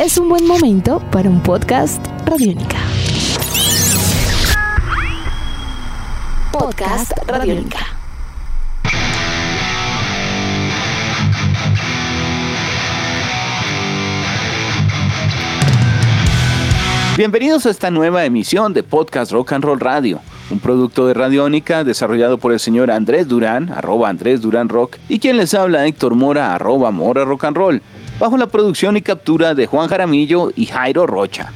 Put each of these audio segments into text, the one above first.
es un buen momento para un podcast Radiónica. Podcast Radiónica. Bienvenidos a esta nueva emisión de Podcast Rock and Roll Radio, un producto de Radiónica desarrollado por el señor Andrés Durán, arroba Andrés Durán Rock, y quien les habla Héctor Mora, arroba Mora Rock and Roll, bajo la producción y captura de Juan Jaramillo y Jairo Rocha.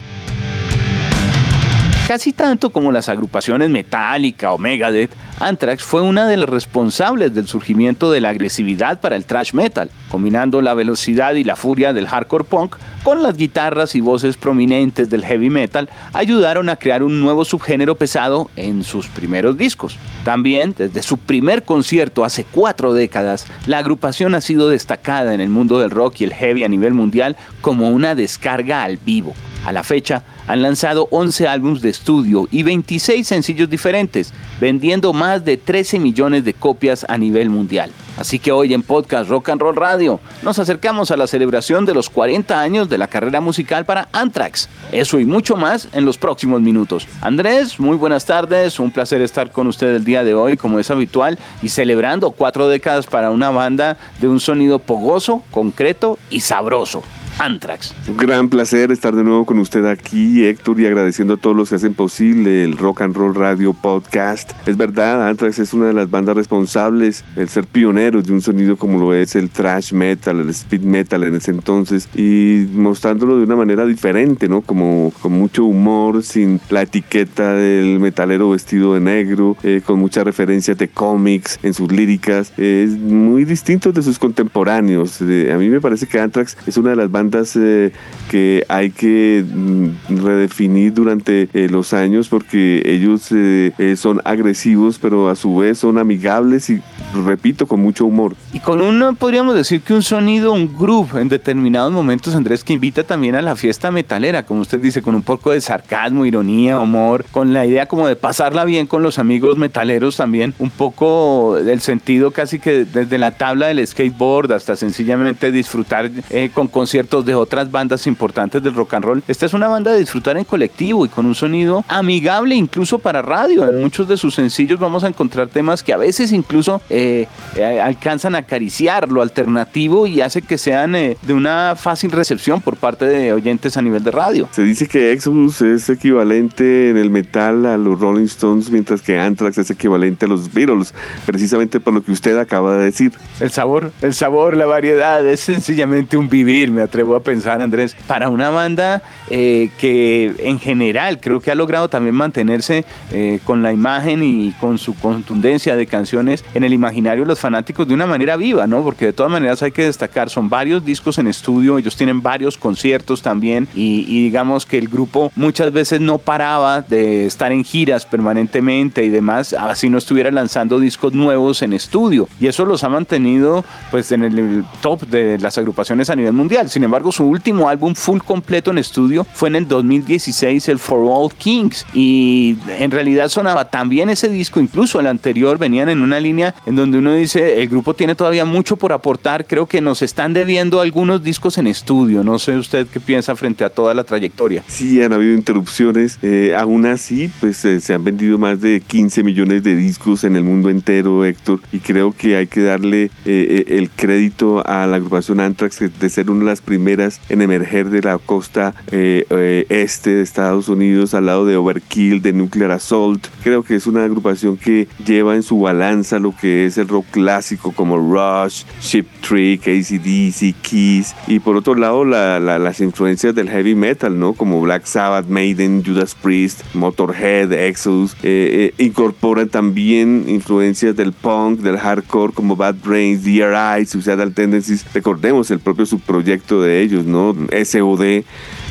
Casi tanto como las agrupaciones Metallica o Megadeth, Anthrax fue una de las responsables del surgimiento de la agresividad para el thrash metal, combinando la velocidad y la furia del hardcore punk con las guitarras y voces prominentes del heavy metal, ayudaron a crear un nuevo subgénero pesado en sus primeros discos. También, desde su primer concierto hace cuatro décadas, la agrupación ha sido destacada en el mundo del rock y el heavy a nivel mundial como una descarga al vivo. A la fecha, han lanzado 11 álbumes de estudio y 26 sencillos diferentes, vendiendo más de 13 millones de copias a nivel mundial. Así que hoy en Podcast Rock and Roll Radio nos acercamos a la celebración de los 40 años de la carrera musical para Anthrax. Eso y mucho más en los próximos minutos. Andrés, muy buenas tardes, un placer estar con usted el día de hoy como es habitual y celebrando cuatro décadas para una banda de un sonido pogoso, concreto y sabroso. Anthrax. Un gran placer estar de nuevo con usted aquí, Héctor, y agradeciendo a todos los que hacen posible el Rock and Roll Radio Podcast. Es verdad, Anthrax es una de las bandas responsables de ser pioneros de un sonido como lo es el thrash metal, el speed metal en ese entonces, y mostrándolo de una manera diferente, ¿no? Como con mucho humor, sin la etiqueta del metalero vestido de negro, eh, con muchas referencias de cómics en sus líricas. es muy distinto de sus contemporáneos. Eh, a mí me parece que Anthrax es una de las bandas eh, que hay que mm, redefinir durante eh, los años porque ellos eh, son agresivos pero a su vez son amigables y repito con mucho humor. Y con un, podríamos decir que un sonido, un groove en determinados momentos, Andrés, que invita también a la fiesta metalera, como usted dice, con un poco de sarcasmo, ironía, humor, con la idea como de pasarla bien con los amigos metaleros también, un poco del sentido casi que desde la tabla del skateboard hasta sencillamente disfrutar con conciertos de otras bandas importantes del rock and roll. Esta es una banda de disfrutar en colectivo y con un sonido amigable incluso para radio. En muchos de sus sencillos vamos a encontrar temas que a veces incluso eh, eh, alcanzan a acariciar lo alternativo y hace que sean eh, de una fácil recepción por parte de oyentes a nivel de radio. Se dice que Exodus es equivalente en el metal a los Rolling Stones, mientras que Anthrax es equivalente a los Beatles, precisamente por lo que usted acaba de decir. El sabor, el sabor, la variedad, es sencillamente un vivir, me atrevo voy a pensar, Andrés, para una banda eh, que en general creo que ha logrado también mantenerse eh, con la imagen y con su contundencia de canciones en el imaginario de los fanáticos de una manera viva, ¿no? Porque de todas maneras hay que destacar, son varios discos en estudio, ellos tienen varios conciertos también y, y digamos que el grupo muchas veces no paraba de estar en giras permanentemente y demás, así no estuviera lanzando discos nuevos en estudio y eso los ha mantenido pues en el top de las agrupaciones a nivel mundial. Sin embargo, su último álbum full completo en estudio fue en el 2016, el For All Kings. Y en realidad sonaba también ese disco, incluso el anterior, venían en una línea en donde uno dice, el grupo tiene todavía mucho por aportar, creo que nos están debiendo algunos discos en estudio. No sé usted qué piensa frente a toda la trayectoria. Sí, han habido interrupciones. Eh, aún así, pues eh, se han vendido más de 15 millones de discos en el mundo entero, Héctor. Y creo que hay que darle eh, el crédito a la agrupación Anthrax de ser una de las primeras en emerger de la costa eh, eh, este de Estados Unidos al lado de Overkill, de Nuclear Assault. Creo que es una agrupación que lleva en su balanza lo que es el rock clásico como Rush, Ship Trick, ACDC, Keys y por otro lado las influencias del heavy metal, ¿no? Como Black Sabbath, Maiden, Judas Priest, Motorhead, Exodus. Eh, incorporan también influencias del punk, del hardcore como Bad Brains, DRI, Suicidal Tendencies. Recordemos el propio subproyecto de ellos, ¿no? SOD.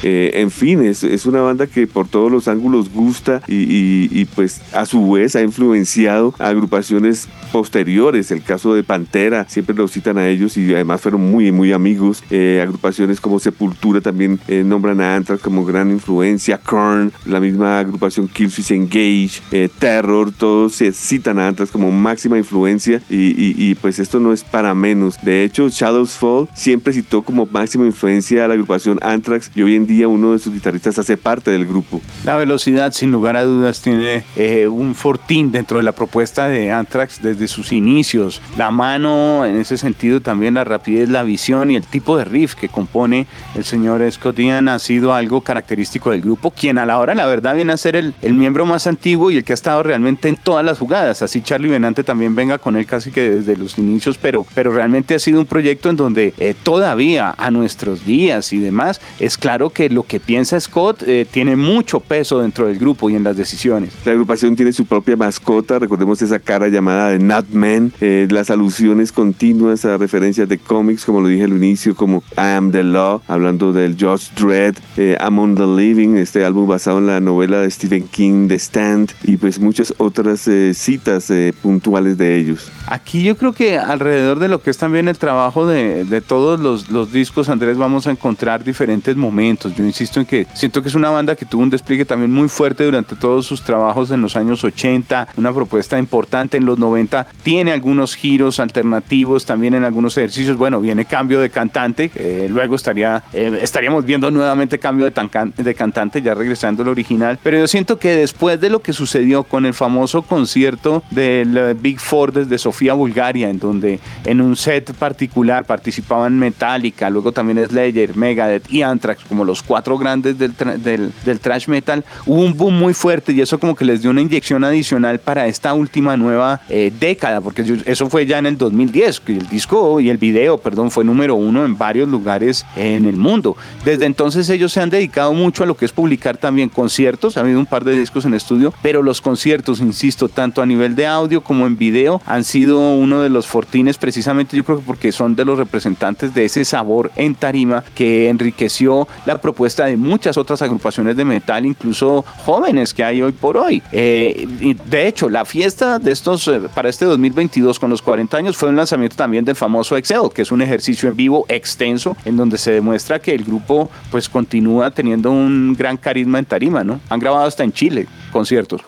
Eh, en fin, es, es, una banda que por todos los ángulos gusta y, pues a su vez ha influenciado a agrupaciones posteriores el caso de Pantera, siempre lo citan a ellos y además fueron muy, muy amigos. Eh, agrupaciones como Sepultura también eh, nombran a Anthrax como gran influencia, Korn, la misma agrupación Killswitch Engage, Terror, todos se citan a Anthrax como máxima influencia y, pues esto no es para menos. De hecho, Shadows Fall siempre citó como máxima influencia a la agrupación Anthrax y hoy en día uno de sus guitarristas hace parte del grupo. La velocidad, sin lugar a dudas, tiene un fortín dentro de la propuesta de Anthrax desde sus inicios. La mano, en ese sentido, también la rapidez, la visión y el tipo de riff que compone el señor Scott Ian ha sido algo característico del grupo, quien a la hora, la verdad, viene a ser el, el miembro más antiguo y el que ha estado realmente en todas las jugadas. Así Charlie Benante también venga con él casi que desde los inicios, pero, pero realmente ha sido un proyecto en donde eh, todavía a nuestros días y demás, es claro que lo que piensa Scott eh, tiene mucho peso dentro del grupo y en las decisiones. La agrupación tiene su propia mascota, recordemos esa cara llamada de Nutman, eh, las alusiones continuas a referencias de cómics, como lo dije al inicio, como I Am the Law, hablando del Josh Dredd, eh, Among the Living, este álbum basado en la novela de Stephen King, The Stand, y pues muchas otras eh, citas eh, puntuales de ellos. Aquí yo creo que alrededor de lo que es también el trabajo de, de todos los, los, discos, Andrés, vamos a encontrar diferentes momentos. Yo insisto en que siento que es una banda que tuvo un despliegue también muy fuerte durante todos sus trabajos en los años 80, una propuesta importante en los 90, tiene algunos giros alternativos también en algunos ejercicios. Bueno, viene cambio de cantante, luego estaría, eh, estaríamos viendo nuevamente cambio de, de cantante, ya regresando al original. Pero yo siento que después de lo que sucedió con el famoso concierto del eh, Big Four desde Sofía, Bulgaria, en donde en un set particular participaban Metallica, luego también Slayer, Megadeth y Anthrax, como los cuatro grandes del, del, del thrash metal, hubo un boom muy fuerte y eso como que les dio una inyección adicional para esta última nueva eh, década, porque eso fue ya en el 2010, que el disco y el video, perdón, fue número uno en varios lugares en el mundo. Desde entonces ellos se han dedicado mucho a lo que es publicar también conciertos, ha habido un par de discos en estudio, pero los conciertos, insisto, tanto a nivel de audio como en video, han sido uno de los fortines precisamente yo creo que porque son de los representantes de ese sabor en tarima que enriqueció la propuesta de muchas otras agrupaciones de metal, incluso jóvenes que hay hoy por hoy. Eh, de hecho, la fiesta de estos eh, para este 2022 con los 40 años fue un lanzamiento también del famoso Excel, que es un ejercicio en vivo extenso en donde se demuestra que el grupo pues continúa teniendo un gran carisma en tarima, ¿no? Han grabado hasta en Chile conciertos.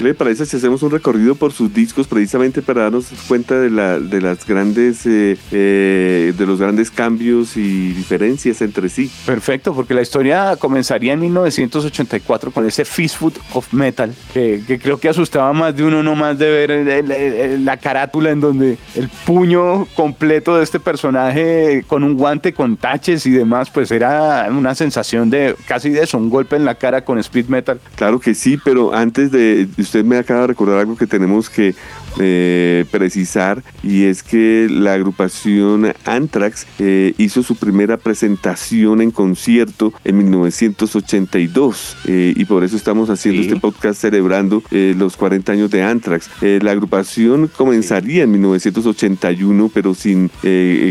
¿Qué le parece si hacemos un recorrido por sus discos precisamente para darnos cuenta de, la, de las grandes eh, eh, de los grandes cambios y diferencias entre sí? Perfecto, porque la historia comenzaría en 1984 con ese Fistfoot of Metal, que, creo que asustaba más de uno no más de ver la carátula en donde el puño completo de este personaje con un guante con taches y demás, pues era una sensación de casi de eso, un golpe en la cara con speed metal. Claro que sí, pero antes de usted me acaba de recordar algo que tenemos que eh, precisar y es que la agrupación Anthrax eh, hizo su primera presentación en concierto en 1982 eh, y por eso estamos haciendo este podcast celebrando los 40 años de Anthrax. la agrupación comenzaría en 1981 pero sin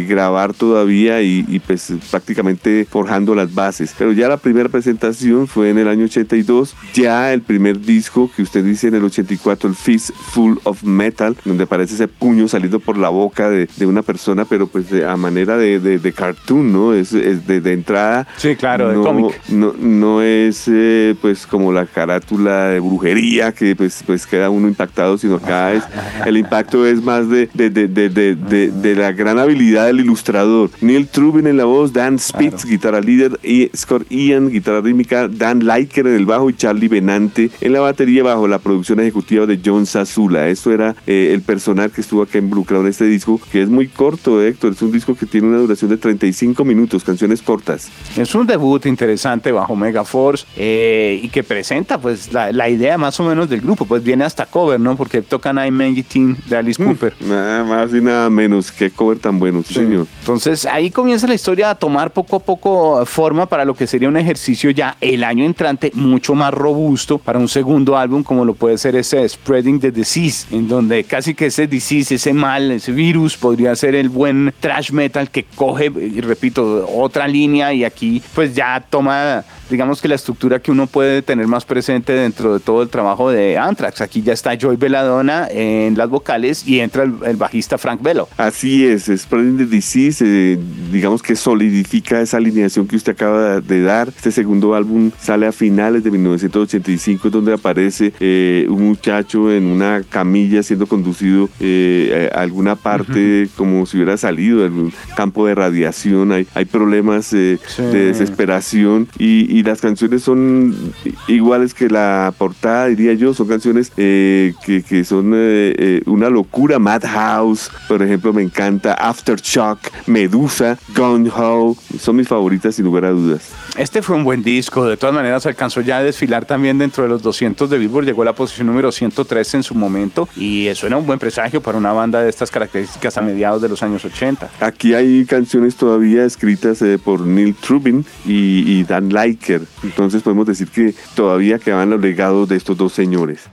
grabar todavía y, y, pues prácticamente forjando las bases. Pero ya la primera presentación fue en el año 82, ya el primer disco que usted dice en el 84, el Fist Full of Metal, donde aparece ese puño saliendo por la boca de, de una persona, pero pues a manera de, de, cartoon, ¿no? Es, de, entrada. Sí, claro, no, de cómic. No, no es eh, pues como la carátula de brujería que pues, pues queda uno impactado, sino acá es, el impacto es más de, de, la gran habilidad del ilustrador. Neil Trubin en la voz, Dan Spitz, guitarra líder, y Scott Ian, guitarra rítmica, Dan Liker en el bajo y Charlie Benante en la batería bajo la producción ejecutiva de John Sazula. Esto era eh, el personal que estuvo acá involucrado en este disco, que es muy corto, Héctor. Es un disco que tiene una duración de 35 minutos, canciones cortas. Es un debut interesante bajo Mega Force eh, y que presenta pues la, idea más o menos del grupo. Pues viene hasta cover, ¿no? Porque tocan I'm Team de Alice mm, Cooper. Nada más y nada menos. Qué cover tan bueno, señor. Entonces ahí comienza la historia a tomar poco a poco forma para lo que sería un ejercicio ya el año entrante mucho más robusto para un segundo álbum como lo puede ser ese Spreading the Disease, en donde casi que ese disease, ese mal, ese virus podría ser el buen trash metal que coge, y repito, otra línea y aquí pues ya toma digamos que la estructura que uno puede tener más presente dentro de todo el trabajo de Anthrax. Aquí ya está Joy Belladonna en las vocales y entra el, bajista Frank Bello. Así es, Spreading the Disease, eh, digamos que solidifica esa alineación que usted acaba de dar. Este segundo álbum sale a finales de 1985, donde aparece eh, un muchacho en una camilla conducido eh, a alguna parte como si hubiera salido en un campo de radiación. Hay, hay problemas de desesperación y y las canciones son iguales que la portada, diría yo, son canciones eh, que, son eh, eh, una locura. Madhouse, por ejemplo, me encanta. Aftershock, Medusa, Gun Ho, son mis favoritas sin lugar a dudas. Este fue un buen disco, de todas maneras alcanzó ya a desfilar también dentro de los 200 de Billboard, llegó a la posición número 103 en su momento y eso era un buen presagio para una banda de estas características a mediados de los años 80. Aquí hay canciones todavía escritas por Neil Trubin y, Dan Liker, entonces podemos decir que todavía quedaban los legados de estos dos señores.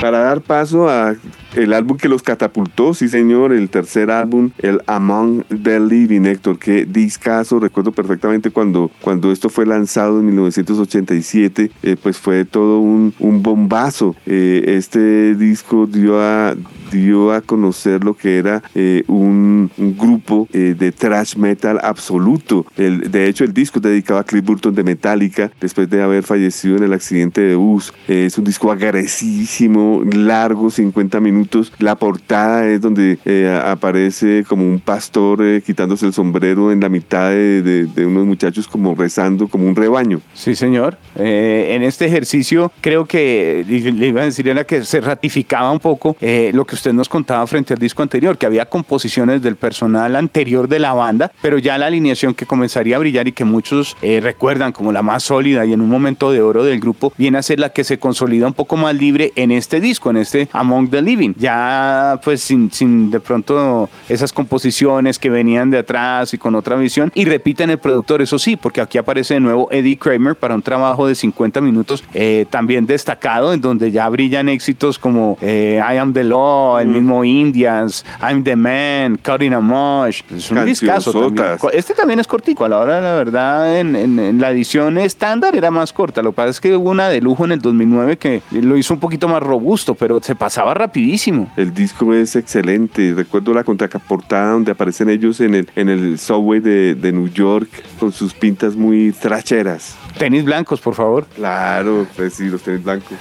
Para dar paso a el álbum que los catapultó, sí señor, el tercer álbum, el Among the Living, Héctor, qué discazo, recuerdo perfectamente cuando, cuando esto fue lanzado en 1987, eh, pues fue todo un, un bombazo. Eh, este disco dio a, dio a conocer lo que era eh, un, grupo de thrash metal absoluto. De hecho, el disco dedicado a Cliff Burton de Metallica, después de haber fallecido en el accidente de bus. es un disco agresísimo, largo, 50 minutos la portada es donde eh, aparece como un pastor eh, quitándose el sombrero en la mitad de, unos muchachos como rezando como un rebaño. Sí, señor. Eh, en este ejercicio creo que le iba a decir era que se ratificaba un poco lo que usted nos contaba frente al disco anterior, que había composiciones del personal anterior de la banda, pero ya la alineación que comenzaría a brillar y que muchos recuerdan como la más sólida y en un momento de oro del grupo, viene a ser la que se consolida un poco más libre en este disco, en este Among the Living. Ya pues sin, sin de pronto esas composiciones que venían de atrás y con otra visión, y repiten el productor, eso sí, porque aquí aparece de nuevo Eddie Kramer para un trabajo de 50 minutos eh, también destacado, en donde ya brillan éxitos como eh, I Am the Law, el mismo Indians, I'm the Man, Cutting a Mush, es un discazo también. Este también es cortico, a la hora la verdad en, en, la edición estándar era más corta, lo que pasa es que hubo una de lujo en el 2009 que lo hizo un poquito más robusto, pero se pasaba rapidísimo el disco es excelente. Recuerdo la contraportada donde aparecen ellos en el, en el subway de, de New York con sus pintas muy tracheras. Tenis blancos, por favor. Claro, pues sí, los tenis blancos.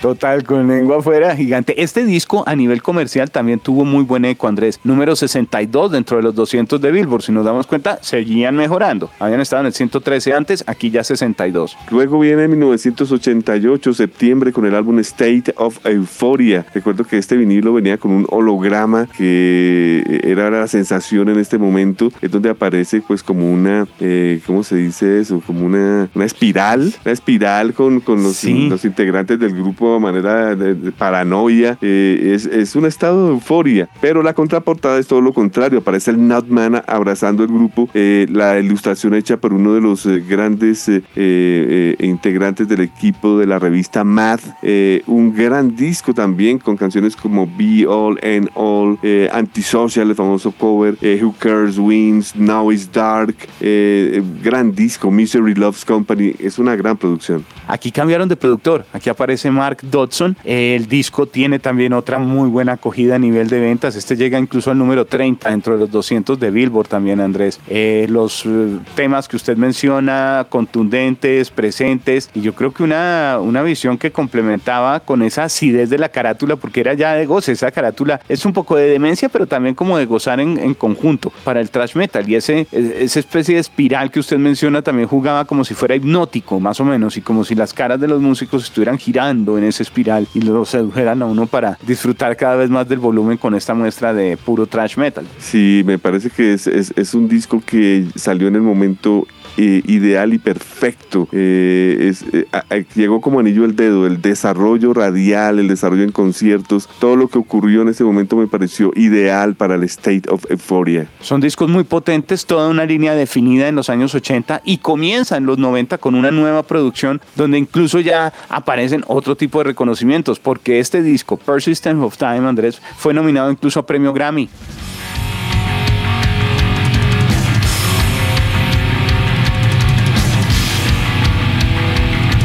Total, con lengua afuera, gigante. Este disco a nivel comercial también tuvo muy buen eco, Andrés. Número 62 dentro de los 200 de Billboard. Si nos damos cuenta, seguían mejorando. Habían estado en el 113 antes, aquí ya 62. Luego viene 1988, septiembre, con el álbum State of Euphoria. Recuerdo que este vinilo venía con un holograma que era la sensación en este momento. Es donde aparece pues como una, eh, ¿cómo se dice eso? Como una una espiral, una espiral con, con los, los, integrantes del grupo de manera de, paranoia. Eh, es, es, un estado de euforia, pero la contraportada es todo lo contrario. Aparece el Nutman abrazando el grupo, eh, la ilustración hecha por uno de los eh, grandes integrantes del equipo de la revista Math. un gran disco también con canciones como Be All and All, Antisocial, el famoso cover, Who Cares Wins, Now Is Dark, gran disco, Misery Loves Company es una gran producción. Aquí cambiaron de productor, aquí aparece Mark Dodson, el disco tiene también otra muy buena acogida a nivel de ventas, este llega incluso al número 30 dentro de los 200 de Billboard también Andrés. Eh, los eh, temas que usted menciona, contundentes, presentes, y yo creo que una, una visión que complementaba con esa acidez de la carátula, porque era ya de goce, esa carátula es un poco de demencia, pero también como de gozar en, en conjunto para el thrash metal, y ese, esa especie de espiral que usted menciona también jugaba como si fuera hipnótico, más o menos, y como si las caras de los músicos estuvieran girando en esa espiral y lo sedujeran a uno para disfrutar cada vez más del volumen con esta muestra de puro trash metal. Sí, me parece que es, es, un disco que salió en el momento eh, ideal y perfecto. Eh, llegó como anillo al dedo, el desarrollo radial, el desarrollo en conciertos, todo lo que ocurrió en ese momento me pareció ideal para el State of Euphoria. Son discos muy potentes, toda una línea definida en los años 80 y comienza en los 90 con una nueva producción donde incluso ya aparecen otro tipo de reconocimientos, porque este disco, Persistence of Time, Andrés, fue nominado incluso a premio Grammy.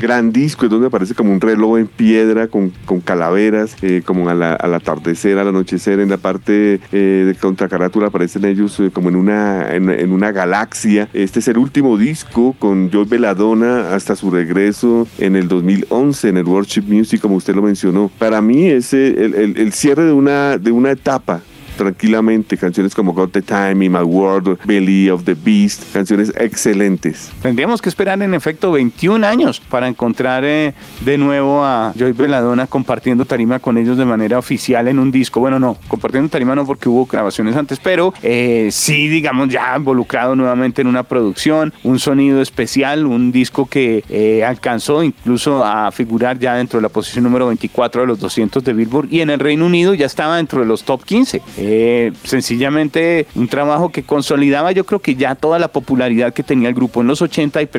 Gran disco, es donde aparece como un reloj en piedra con, con calaveras, eh, como al atardecer, al anochecer. En la parte eh, de contracarátula aparecen ellos eh, como en una, en, una galaxia. Este es el último disco con Joy Belladonna hasta su regreso en el 2011 en el Worship Music, como usted lo mencionó. Para mí es el, el, el cierre de una, de una etapa tranquilamente canciones como Got the Time, In My World, Belly of the Beast, canciones excelentes. Tendríamos que esperar en efecto 21 años para encontrar eh, de nuevo a Joy Belladonna compartiendo tarima con ellos de manera oficial en un disco. Bueno, no, compartiendo tarima no porque hubo grabaciones antes, pero eh, sí, digamos, ya involucrado nuevamente en una producción, un sonido especial, un disco que eh, alcanzó incluso a figurar ya dentro de la posición número 24 de los 200 de Billboard y en el Reino Unido ya estaba dentro de los top 15. Eh, sencillamente un trabajo que consolidaba yo creo que ya toda la popularidad que tenía el grupo en los 80 y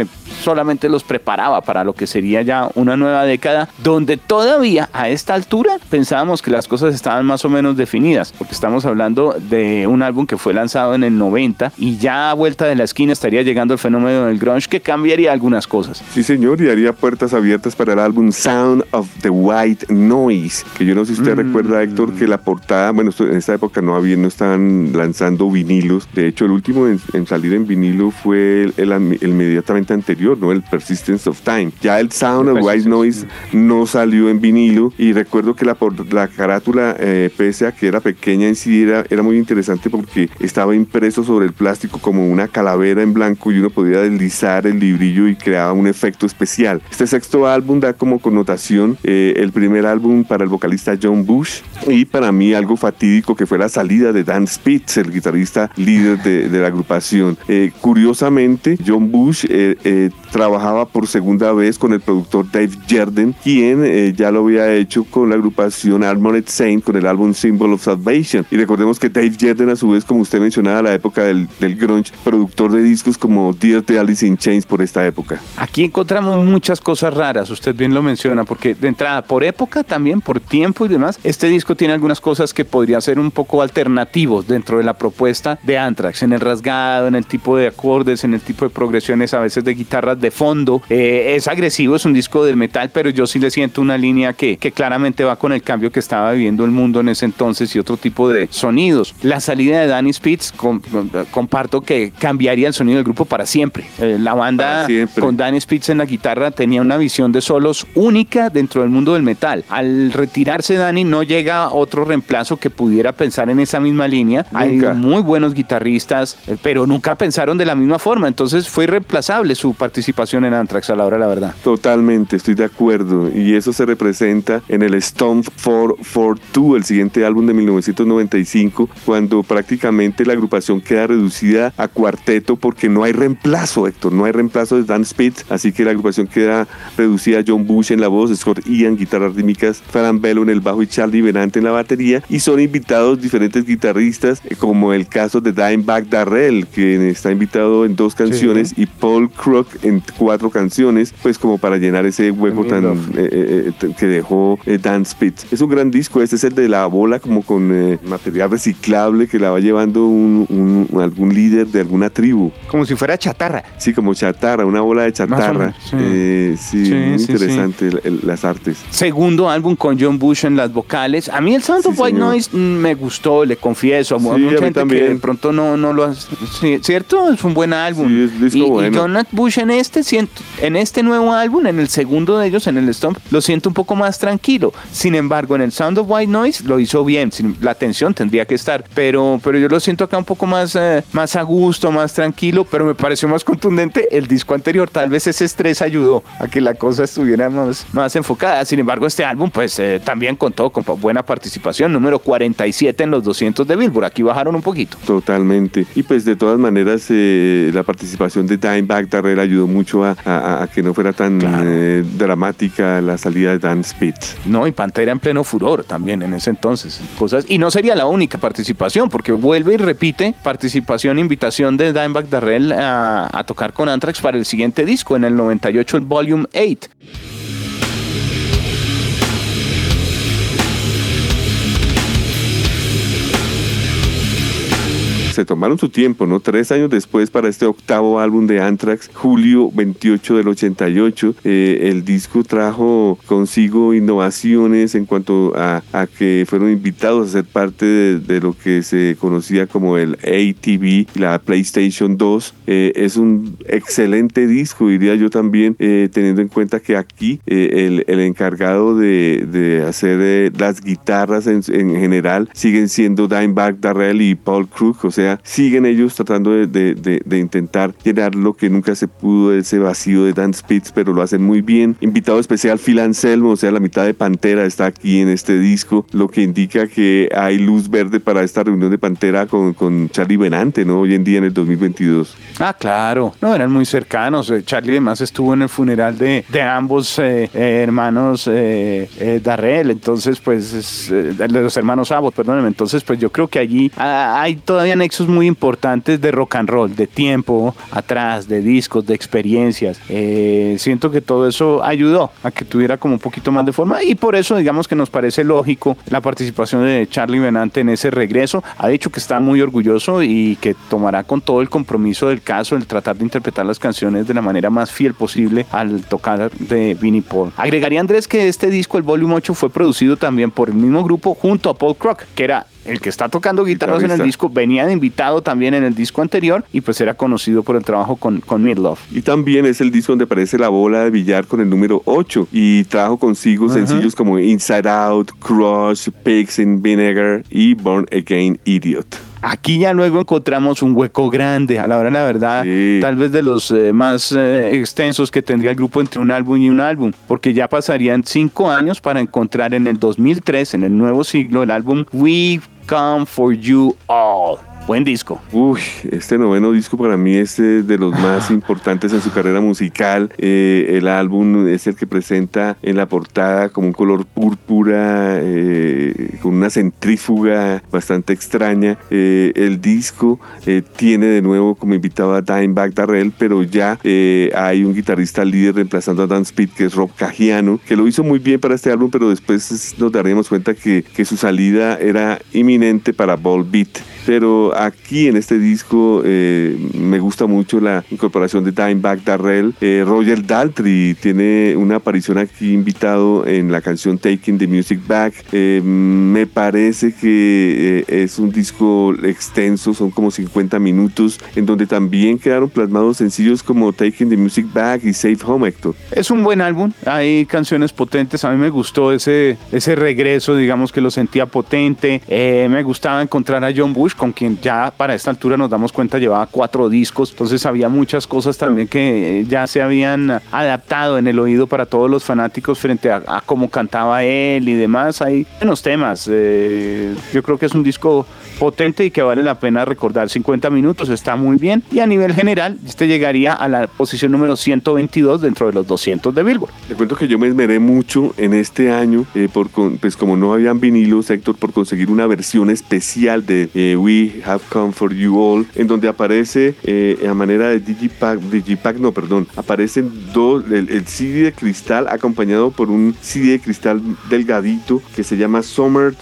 solamente los preparaba para lo que sería ya una nueva década donde todavía a esta altura pensábamos que las cosas estaban más o menos definidas porque estamos hablando de un álbum que fue lanzado en el 90 y ya a vuelta de la esquina estaría llegando el fenómeno del grunge que cambiaría algunas cosas. Sí señor y daría puertas abiertas para el álbum Sound of the White Noise que yo no sé si usted mm. recuerda Héctor que la portada, bueno en esta época no había, no estaban lanzando vinilos. De hecho, el último en, salir en vinilo fue el, inmediatamente anterior, ¿no? El Persistence of Time. Ya el Sound of White Noise no salió en vinilo y recuerdo que la, la carátula, eh, pese a que era pequeña en sí, era, era muy interesante porque estaba impreso sobre el plástico como una calavera en blanco y uno podía deslizar el librillo y creaba un efecto especial. Este sexto álbum da como connotación eh, el primer álbum para el vocalista John Bush y para mí algo fatídico que fue la salida de Dan Spitz, el guitarrista líder de, la agrupación. Eh, curiosamente, John Bush eh, eh, trabajaba por segunda vez con el productor Dave Jerden, quien ya lo había hecho con la agrupación Armored Saint con el álbum Symbol of Salvation. Y recordemos que Dave Jerden, a su vez, como usted mencionaba, la época del, del grunge, productor de discos como Dear de Alice in Chains por esta época. Aquí encontramos muchas cosas raras, usted bien lo menciona, porque de entrada, por época también, por tiempo y demás, este disco tiene algunas cosas que podría ser un poco alternativos dentro de la propuesta de Anthrax, en el rasgado, en el tipo de acordes, en el tipo de progresiones a veces de guitarras de fondo. Eh, es agresivo, es un disco del metal, pero yo sí le siento una línea que, que claramente va con el cambio que estaba viviendo el mundo en ese entonces y otro tipo de sonidos. La salida de Danny Spitz, comparto que cambiaría el sonido del grupo para siempre. Eh, la banda con Danny Spitz en la guitarra tenía una visión de solos única dentro del mundo del metal. Al retirarse Danny no llega otro reemplazo que pudiera pensar en esa misma línea. Hay muy buenos guitarristas, eh, pero nunca pensaron de la misma forma. Entonces fue irreemplazable su participación en Anthrax a la hora la verdad. Totalmente, estoy de acuerdo. Y eso se representa en el Stone 442, el siguiente álbum de 1995, cuando prácticamente la agrupación queda reducida a cuarteto porque no hay reemplazo, Héctor. No hay reemplazo de Dan Spitz, así que la agrupación queda reducida a John Bush en la voz, Scott Ian, guitarras rítmicas, Fran Bello en el bajo y Charlie Benante en la batería. Y son invitados diferentes guitarristas, eh, como el caso de Dimebag Darrell, que está invitado en dos canciones, y Paul Crook en cuatro canciones, pues como para llenar ese hueco tan eh, eh, que dejó Dan Spitz. Es un gran disco, este es el de la bola como con material reciclable que la va llevando un, algún líder de alguna tribu. Como si fuera chatarra. Sí, como chatarra, una bola de chatarra. sí, sí, muy interesante las artes. Segundo álbum con John Bush en las vocales. A mí el Sound of White Noise me gustó, le confieso. A mucha gente que de pronto no, no lo hace. ¿Cierto? Es un buen álbum. Sí, es y, Bush en este siento, en este nuevo álbum, en el segundo de ellos, en el Stomp, lo siento un poco más tranquilo. Sin embargo, en el Sound of White Noise lo hizo bien. La tensión tendría que estar, pero, pero yo lo siento acá un poco más, eh, más a gusto, más tranquilo, pero me pareció más contundente el disco anterior. Tal vez ese estrés ayudó a que la cosa estuviera más, más enfocada. Sin embargo, este álbum, pues eh, también contó con buena participación, número 47 en los 200 de Billboard. Aquí bajaron un poquito. Totalmente. Y pues de todas maneras, eh, la participación de Dimebag Darrell ayudó mucho a, que no fuera tan dramática la salida de Dan Spitz. No, y Pantera en pleno furor también en ese entonces. Cosas, y no sería la única participación, porque vuelve y repite participación, invitación de Dimebag Darrell a, a tocar con Anthrax para el siguiente disco, en el 98, el Volume 8. Se tomaron su tiempo, ¿no? Tres años después para este octavo álbum de Anthrax, julio 28 del 88, eh, el disco trajo consigo innovaciones en cuanto a, que fueron invitados a ser parte de, lo que se conocía como el ATV, la PlayStation 2. Eh, es un excelente disco, diría yo también, eh, teniendo en cuenta que aquí el, encargado de, hacer las guitarras en, general siguen siendo Dimebag Darrell y Paul Crook, o sea, siguen ellos tratando de, intentar llenar lo que nunca se pudo, ese vacío de Dan Spitz, pero lo hacen muy bien. Invitado especial Phil Anselmo, o sea, la mitad de Pantera está aquí en este disco, lo que indica que hay luz verde para esta reunión de Pantera con, Charlie Benante, ¿no? Hoy en día en el 2022. Ah, claro, no, eran muy cercanos. Eh, Charlie además estuvo en el funeral de, de ambos eh, eh, hermanos Darrell, entonces pues, de los hermanos Abbott, perdónenme, entonces pues yo creo que allí ah, hay todavía nexos muy importantes de rock and roll, de tiempo atrás, de discos, de experiencias. Eh, siento que todo eso ayudó a que tuviera como un poquito más de forma y por eso digamos que nos parece lógico la participación de Charlie Benante en ese regreso. Ha dicho que está muy orgulloso y que tomará con todo el compromiso del caso el tratar de interpretar las canciones de la manera más fiel posible al tocar de Vinnie Paul. Agregaría Andrés que este disco, el Volume 8, fue producido también por el mismo grupo junto a Paul Crock, que era el que está tocando guitarras en el disco, venía de invitado también en el disco anterior y pues era conocido por el trabajo con, con Midlove. Y también es el disco donde aparece la bola de billar con el número 8 y trajo consigo sencillos como Inside Out, Crush, Pigs in Vinegar y Born Again Idiot. Aquí ya luego encontramos un hueco grande, a la hora de la verdad, tal vez de los eh, más eh, extensos que tendría el grupo entre un álbum y un álbum, porque ya pasarían cinco años para encontrar en el 2003, en el nuevo siglo, el álbum We Come For You All. Buen disco. Uy, este noveno disco para mí es eh, de los más importantes en su carrera musical. Eh, el álbum es el que presenta en la portada como un color púrpura, eh, con una centrífuga bastante extraña. el disco tiene de nuevo como invitado a Dimebag Darrell, pero ya hay un guitarrista líder reemplazando a Dan Speed, que es Rob Cagiano, que lo hizo muy bien para este álbum, pero después nos daríamos cuenta que, que su salida era inminente para Ball Beat pero aquí en este disco eh, me gusta mucho la incorporación de Dimebag Darrell. Eh, Roger Daltrey tiene una aparición aquí invitado en la canción Taking the Music Back. Eh, me parece que es un disco extenso, son como 50 minutos, en donde también quedaron plasmados sencillos como Taking the Music Back y Safe Home, Héctor. Es un buen álbum, hay canciones potentes, a mí me gustó ese, ese regreso, digamos que lo sentía potente, me gustaba encontrar a John Bush con quien ya para esta altura nos damos cuenta llevaba cuatro discos, entonces había muchas cosas también que ya se habían adaptado en el oído para todos los fanáticos frente a, cómo cantaba él y demás. Hay buenos temas. Eh, yo creo que es un disco potente y que vale la pena recordar. 50 minutos está muy bien y a nivel general este llegaría a la posición número 122 dentro de los 200 de Billboard. Te cuento que yo me esmeré mucho en este año, eh, por, pues como no habían vinilos, Héctor, por conseguir una versión especial de eh, We Have Come For You All, en donde aparece eh, a manera de Digipack, Digipack no, perdón, aparecen dos, el, CD de cristal acompañado por un CD de cristal delgadito que se llama Summer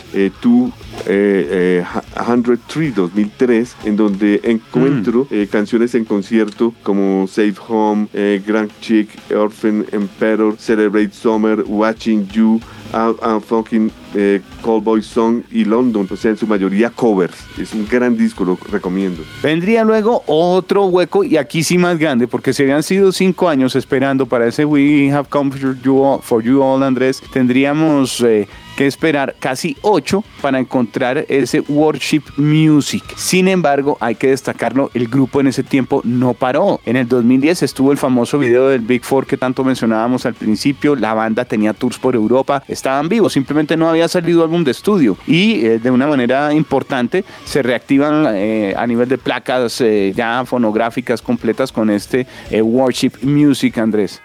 2 103 2003, en donde encuentro mm. canciones en concierto como Safe Home, Grand Chick, Orphan Emperor, Celebrate Summer, Watching You, a, Fucking eh, Callboy Song y London, o sea, en su mayoría covers. Es un gran disco, lo recomiendo. Vendría luego otro hueco y aquí sí más grande, porque si habían sido cinco años esperando para ese We Have Come For You for you all Andrés, tendríamos... Eh, que esperar casi 8 para encontrar ese worship music. Sin embargo, hay que destacarlo, el grupo en ese tiempo no paró. En el 2010 estuvo el famoso video del Big Four que tanto mencionábamos al principio, la banda tenía tours por Europa, estaban vivos, simplemente no había salido álbum de estudio y eh, de una manera importante se reactivan eh, a nivel de placas eh, ya fonográficas completas con este worship music, Andrés.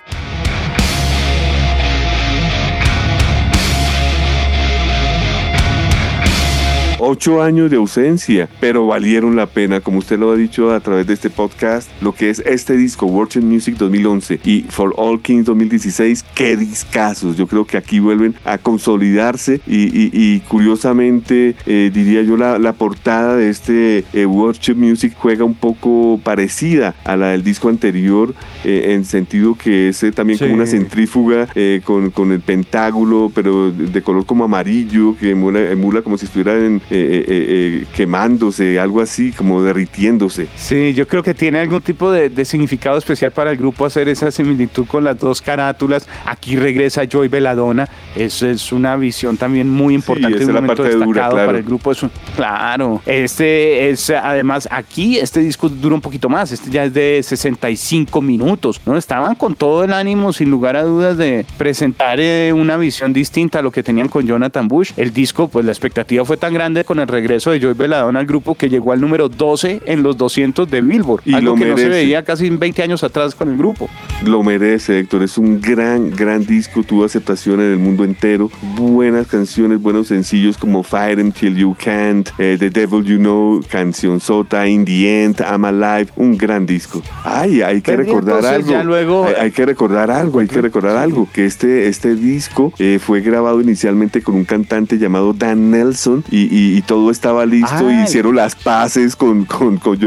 Ocho años de ausencia, pero valieron la pena, como usted lo ha dicho a través de este podcast, lo que es este disco, World Music 2011 y For All Kings 2016, qué discazos. Yo creo que aquí vuelven a consolidarse y, curiosamente, eh, diría yo, la, portada de este eh, Worship Music juega un poco parecida a la del disco anterior, eh, en sentido que es también como una centrífuga con, con, el pentágulo, pero de color como amarillo, que emula como si estuviera en, eh, eh, eh, quemándose, algo así, como derritiéndose. Sí, yo creo que tiene algún tipo de, significado especial para el grupo hacer esa similitud con las dos carátulas. Aquí regresa Joy Veladona, eso es una visión también muy importante, sí, un momento destacado para el grupo. Es claro, este es además aquí este disco dura un poquito más, este ya es de 65 minutos, ¿no? Estaban con todo el ánimo, sin lugar a dudas, de presentar una visión distinta a lo que tenían con Jonathan Bush. El disco, pues la expectativa fue tan grande con el regreso de Joy Veladón al grupo que llegó al número 12 en los 200 de Billboard. Y algo que no se veía casi 20 años atrás con el grupo. Lo merece, Héctor. Es un gran, gran disco. Tuvo aceptación en el mundo entero. Buenas canciones, buenos sencillos como Fire Until You Can't, eh, The Devil You Know, Canción Sota, In the End, I'm Alive. Un gran disco. Ay, hay que recordar algo. luego... hay, que recordar algo, hay que recordar algo. Que este, este disco eh, fue grabado inicialmente con un cantante llamado Dan Nelson y y, todo estaba listo y hicieron las paces con, con, con,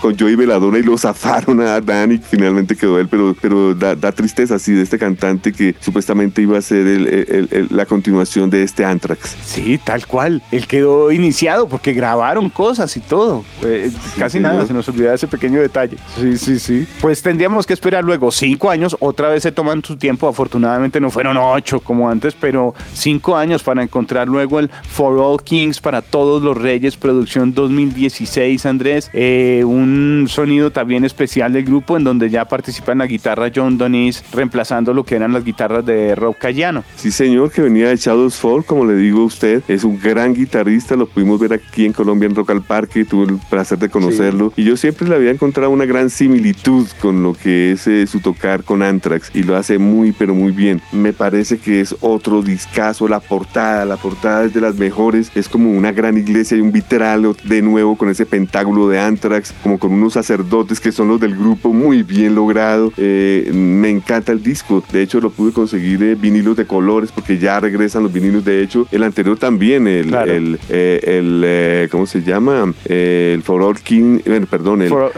con Joey Veladona y lo zafaron a Dan y finalmente quedó él, pero, pero da, tristeza así de este cantante que supuestamente iba a ser el, la continuación de este Anthrax. Sí, tal cual. Él quedó iniciado porque grabaron cosas y todo. Eh, casi nada, se nos olvidaba ese pequeño detalle. Sí, sí, sí. Pues tendríamos que esperar luego cinco años, otra vez se toman su tiempo, afortunadamente no fueron ocho como antes, pero cinco años para encontrar luego el For All Kings para todos los Reyes, producción 2016, Andrés. Eh, un sonido también especial del grupo en donde ya participa en la guitarra John Donis, reemplazando lo que eran las guitarras de Rob Cayano. Sí, señor, que venía de Shadows Fall, como le digo a usted. Es un gran guitarrista, lo pudimos ver aquí en Colombia en Rock al Parque, tuve el placer de conocerlo. Y yo siempre le había encontrado una gran similitud con lo que es eh, su tocar con Anthrax y lo hace muy, pero muy bien. Me parece que es otro discazo, la portada, la portada es de las mejores, es como una gran iglesia y un vitral de nuevo con ese pentáculo de Anthrax, como con unos sacerdotes que son los del grupo, muy bien logrado. Eh, me encanta el disco, de hecho lo pude conseguir de vinilos de colores porque ya regresan los vinilos, de hecho el anterior también, el, el, eh, eh, ¿cómo se llama? el For All King, bueno, perdón, el For,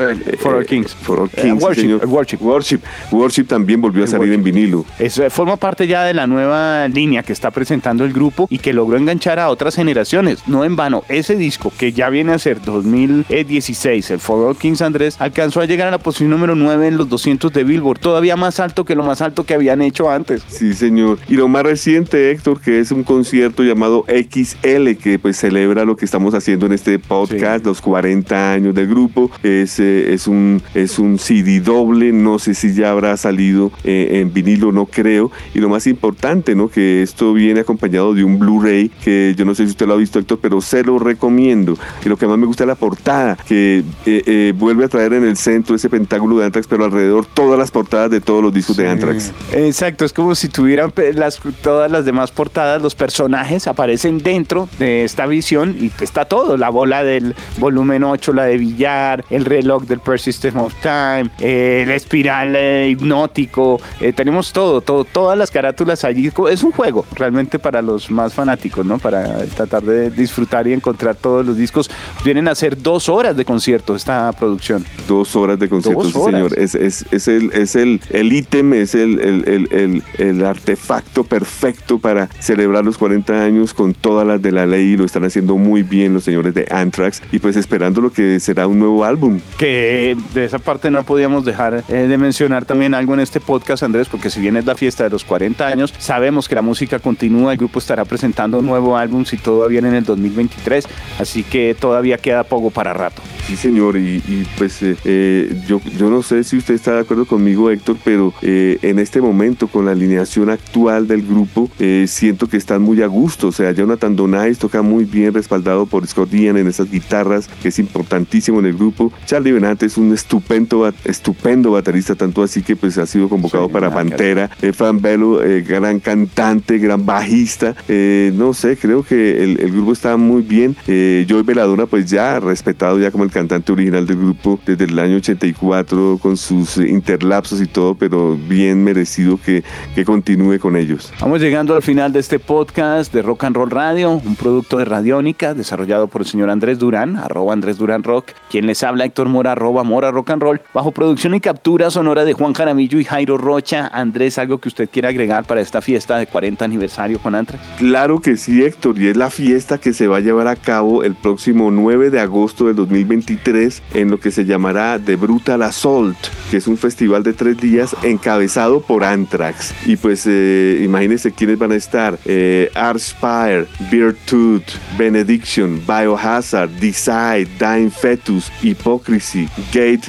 All Kings. For All Kings, worship, worship. worship. Worship. también volvió a salir en vinilo. Eso forma parte ya de la nueva línea que está presentando el grupo y que logró enganchar a otras generaciones, no en vano, ese disco que ya viene a ser 2016, el For All Kings Andrés, alcanzó a llegar a la posición número 9 en los 200 de Billboard, todavía más alto que lo más alto que habían hecho antes. Sí, señor. Y lo más reciente, Héctor, que es un concierto llamado XL, que pues celebra lo que estamos haciendo en este podcast, los 40 años del grupo. Es, eh, es, un, es un CD doble, no sé si ya habrá salido eh, en vinilo, no creo. Y lo más importante, ¿no? Que esto viene acompañado de un Blu-ray, que yo no sé si usted lo ha visto, Héctor, pero se lo recomiendo. Y lo que más me gusta es la portada, que eh, eh, vuelve a traer en el centro ese pentáculo de Anthrax, pero alrededor todas las portadas de todos los discos de Anthrax. Exacto, es como si tuvieran las, todas las demás portadas, los personajes aparecen dentro de esta visión y está todo, la bola del volumen 8, la de billar, el reloj del Persistent of Time, el espiral eh, hipnótico, tenemos todo, todo, todas las carátulas allí. Es un juego realmente para los más fanáticos, ¿no? Para tratar de disfrutar disfrutar y encontrar todos los discos. Vienen a ser dos horas de concierto esta producción. Dos horas de concierto, sí, señor. Es, es, es, el es el el ítem, es el, el, el, el, artefacto perfecto para celebrar los 40 años con todas las de la ley. Lo están haciendo muy bien los señores de Anthrax y pues esperando lo que será un nuevo álbum. Que de esa parte no podíamos dejar eh, de mencionar también algo en este podcast, Andrés, porque si bien es la fiesta de los 40 años, sabemos que la música continúa. El grupo estará presentando un nuevo álbum si todo va bien en el 2023, así que todavía queda poco para rato. Sí, señor, y, pues eh, eh, yo, yo no sé si usted está de acuerdo conmigo, Héctor, pero eh, en este momento, con la alineación actual del grupo, siento que están muy a gusto. O sea, Jonathan Donais toca muy bien, respaldado por Scott Ian en esas guitarras, que es importantísimo en el grupo. Charlie Benante es un estupendo, estupendo baterista, tanto así que pues ha sido convocado para Pantera. Fran Bello, gran cantante, gran bajista. no sé, creo que el, el, grupo está muy bien. Joey Veladona, pues ya respetado ya como el cantante original del grupo desde el año 84 con sus interlapsos y todo, pero bien merecido que, que continúe con ellos. Vamos llegando al final de este podcast de Rock and Roll Radio, un producto de Radiónica desarrollado por el señor Andrés Durán, arroba Andrés Durán Rock, quien les habla Héctor Mora, arroba Mora Rock and Roll, bajo producción y captura sonora de Juan Jaramillo y Jairo Rocha. Andrés, ¿algo que usted quiera agregar para esta fiesta de 40 aniversario con Antrax? Claro que sí, Héctor, y es la fiesta que se va a llevar a cabo el próximo 9 de agosto del 2020 en lo que se llamará The Brutal Assault, que es un festival de tres días encabezado por Anthrax. Y pues eh, imagínense quiénes van a estar. Eh, Arspire, Virtue, Benediction, Biohazard, Decide, Dying Fetus, Hypocrisy, Gate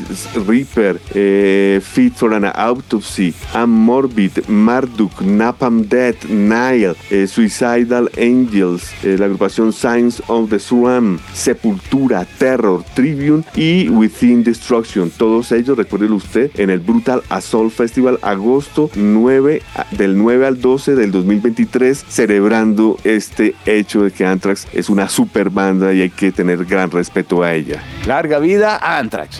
Reaper, eh, Fit for an Autopsy, Morbid, Marduk, Napalm Death, Nile, eh, Suicidal Angels, la agrupación Signs of the Swam, Sepultura, Terror, Y Within Destruction. Todos ellos, recuérdelo usted, en el Brutal Assault Festival, agosto 9, del 9 al 12 del 2023, celebrando este hecho de que Anthrax es una super banda y hay que tener gran respeto a ella. Larga vida a Anthrax.